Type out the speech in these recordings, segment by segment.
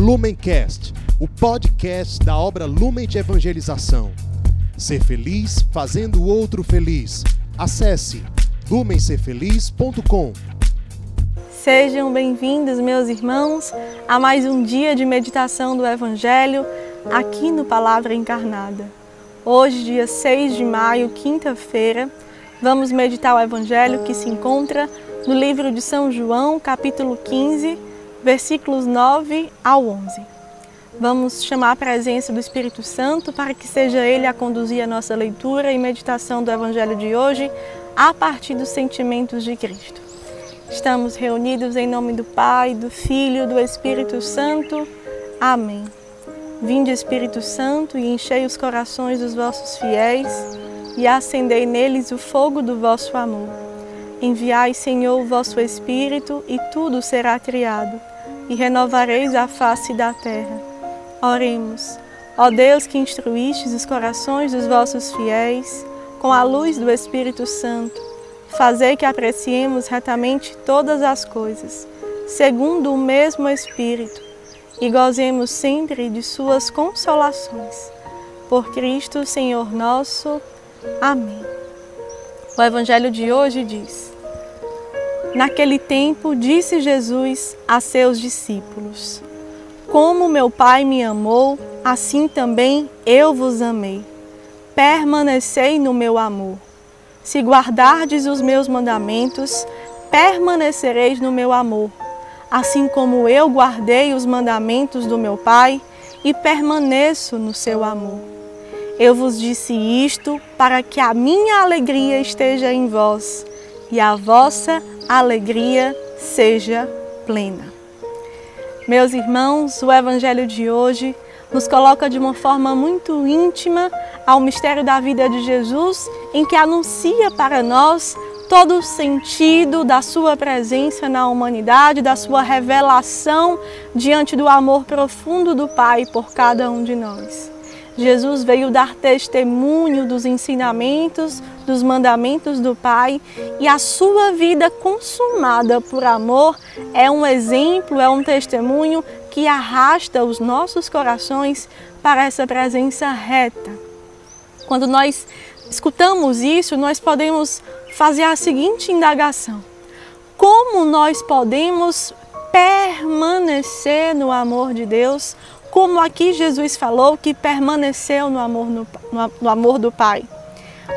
Lumencast, o podcast da obra Lumen de Evangelização. Ser feliz fazendo o outro feliz. Acesse lumencerfeliz.com. Sejam bem-vindos, meus irmãos, a mais um dia de meditação do Evangelho aqui no Palavra Encarnada. Hoje, dia 6 de maio, quinta-feira, vamos meditar o Evangelho que se encontra no livro de São João, capítulo 15, versículos 9 ao 11. Vamos chamar a presença do Espírito Santo para que seja Ele a conduzir a nossa leitura e meditação do Evangelho de hoje a partir dos sentimentos de Cristo. Estamos reunidos em nome do Pai, do Filho do Espírito Santo. Amém. Vinde, Espírito Santo, e enchei os corações dos vossos fiéis e acendei neles o fogo do vosso amor. Enviai, Senhor, o vosso Espírito, e tudo será criado, e renovareis a face da terra. Oremos. Ó Deus que instruístes os corações dos vossos fiéis com a luz do Espírito Santo, fazei que apreciemos retamente todas as coisas, segundo o mesmo Espírito, e gozemos sempre de suas consolações. Por Cristo, Senhor nosso. Amém. O Evangelho de hoje diz: Naquele tempo disse Jesus a seus discípulos: Como meu Pai me amou, assim também eu vos amei. Permanecei no meu amor. Se guardardes os meus mandamentos, permanecereis no meu amor, assim como eu guardei os mandamentos do meu Pai e permaneço no seu amor. Eu vos disse isto para que a minha alegria esteja em vós e a vossa alegria seja plena. Meus irmãos, o Evangelho de hoje nos coloca de uma forma muito íntima ao mistério da vida de Jesus, em que anuncia para nós todo o sentido da sua presença na humanidade, da sua revelação diante do amor profundo do Pai por cada um de nós. Jesus veio dar testemunho dos ensinamentos, dos mandamentos do Pai e a sua vida consumada por amor é um exemplo, é um testemunho que arrasta os nossos corações para essa presença reta. Quando nós escutamos isso, nós podemos fazer a seguinte indagação: como nós podemos permanecer no amor de Deus como aqui Jesus falou que permaneceu no amor, no, no amor do Pai.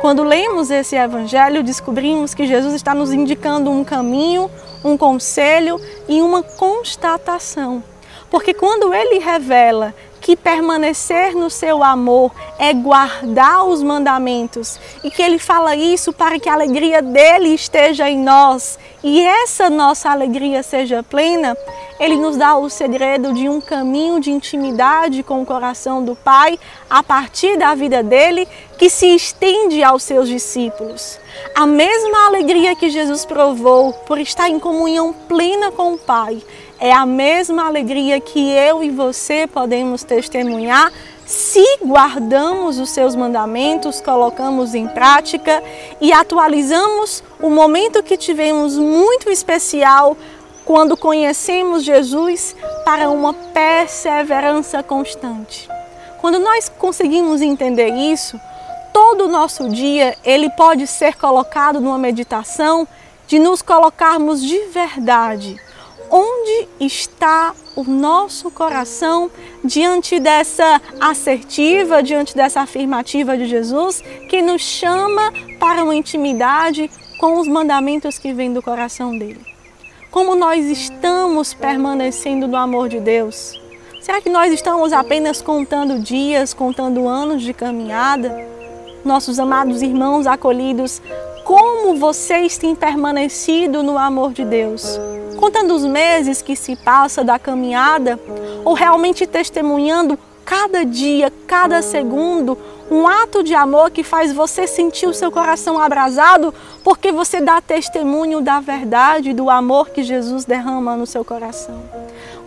Quando lemos esse evangelho, descobrimos que Jesus está nos indicando um caminho, um conselho e uma constatação. Porque quando ele revela que permanecer no seu amor é guardar os mandamentos e que ele fala isso para que a alegria dele esteja em nós e essa nossa alegria seja plena, ele nos dá o segredo de um caminho de intimidade com o coração do Pai a partir da vida dele que se estende aos seus discípulos. A mesma alegria que Jesus provou por estar em comunhão plena com o Pai é a mesma alegria que eu e você podemos testemunhar se guardamos os seus mandamentos, colocamos em prática e atualizamos o momento que tivemos muito especial quando conhecemos Jesus para uma perseverança constante. Quando nós conseguimos entender isso, todo o nosso dia ele pode ser colocado numa meditação de nos colocarmos de verdade onde está o nosso coração diante dessa assertiva, diante dessa afirmativa de Jesus que nos chama para uma intimidade com os mandamentos que vêm do coração dele. Como nós estamos permanecendo no amor de Deus? Será que nós estamos apenas contando dias, contando anos de caminhada? Nossos amados irmãos acolhidos, como vocês têm permanecido no amor de Deus? Contando os meses que se passa da caminhada ou realmente testemunhando cada dia, cada segundo, um ato de amor que faz você sentir o seu coração abrasado, porque você dá testemunho da verdade, do amor que Jesus derrama no seu coração.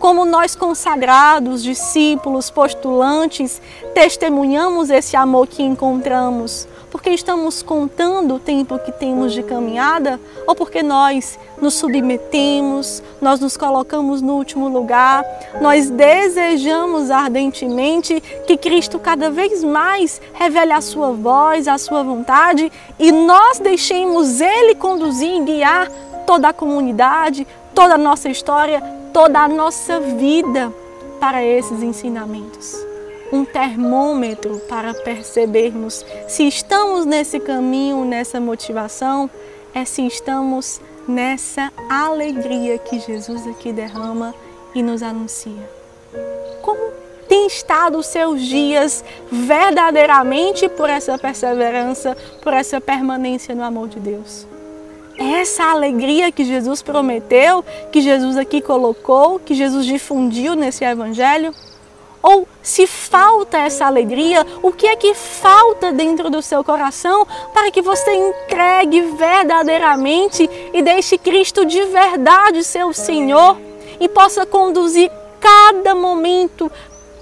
Como nós consagrados, discípulos, postulantes, testemunhamos esse amor que encontramos, porque estamos contando o tempo que temos de caminhada ou porque nós nos submetemos, nós nos colocamos no último lugar, nós desejamos ardentemente que Cristo cada vez mais revele a sua voz, a sua vontade e nós deixemos Ele conduzir e guiar toda a comunidade, toda a nossa história, toda a nossa vida para esses ensinamentos. Um termômetro para percebermos se estamos nesse caminho, nessa motivação, é se estamos nessa alegria que Jesus aqui derrama e nos anuncia. Como tem estado os seus dias verdadeiramente por essa perseverança, por essa permanência no amor de Deus? essa alegria que Jesus prometeu, que Jesus aqui colocou, que Jesus difundiu nesse evangelho? Ou se falta essa alegria, o que é que falta dentro do seu coração para que você entregue verdadeiramente e deixe Cristo de verdade ser o Senhor e possa conduzir cada momento,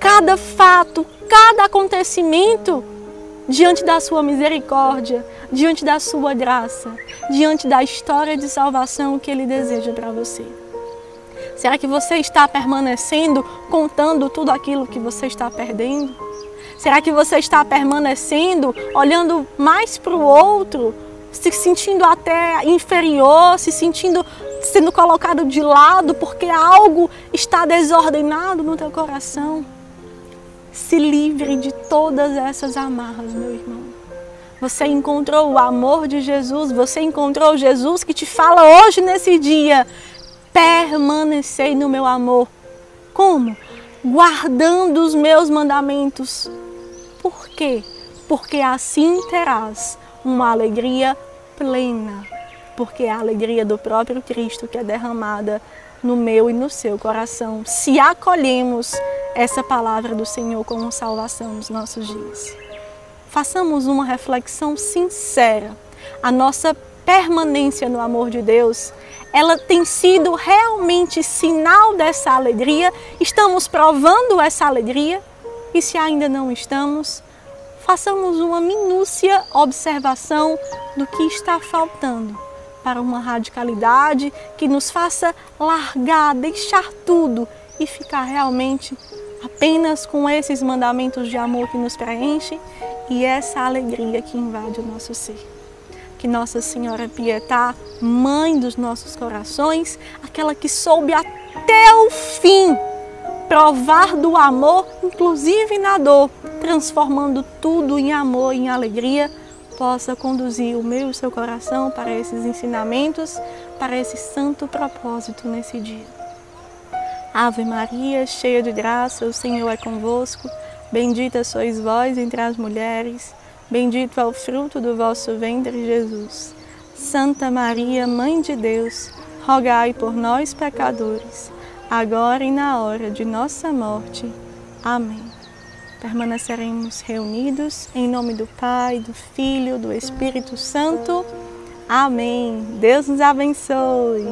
cada fato, cada acontecimento diante da sua misericórdia, diante da sua graça, diante da história de salvação que Ele deseja para você? Será que você está permanecendo contando tudo aquilo que você está perdendo? Será que você está permanecendo olhando mais para o outro, se sentindo até inferior, se sentindo sendo colocado de lado porque algo está desordenado no teu coração? Se livre de todas essas amarras, meu irmão. Você encontrou o amor de Jesus, você encontrou Jesus que te fala hoje nesse dia: permanecei no meu amor. Como? Guardando os meus mandamentos. Por quê? Porque assim terás uma alegria plena. Porque é a alegria do próprio Cristo que é derramada no meu e no seu coração, se acolhemos essa palavra do Senhor como salvação nos nossos dias. Façamos uma reflexão sincera. A nossa permanência no amor de Deus, ela tem sido realmente sinal dessa alegria? Estamos provando essa alegria? E se ainda não estamos, façamos uma minúcia observação do que está faltando para uma radicalidade que nos faça largar, deixar tudo e ficar realmente apenas com esses mandamentos de amor que nos preenche e essa alegria que invade o nosso ser. Que Nossa Senhora Pietá, mãe dos nossos corações, aquela que soube até o fim provar do amor, inclusive na dor, transformando tudo em amor, em alegria, possa conduzir o meu e o seu coração para esses ensinamentos, para esse santo propósito nesse dia. Ave Maria, cheia de graça, o Senhor é convosco. Bendita sois vós entre as mulheres, bendito é o fruto do vosso ventre, Jesus. Santa Maria, Mãe de Deus, rogai por nós, pecadores, agora e na hora de nossa morte. Amém. Permaneceremos reunidos em nome do Pai, do Filho, do Espírito Santo. Amém. Deus nos abençoe.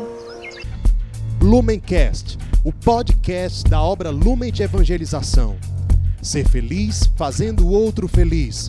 Lumencast o podcast da obra Lumen de Evangelização. Ser feliz fazendo o outro feliz.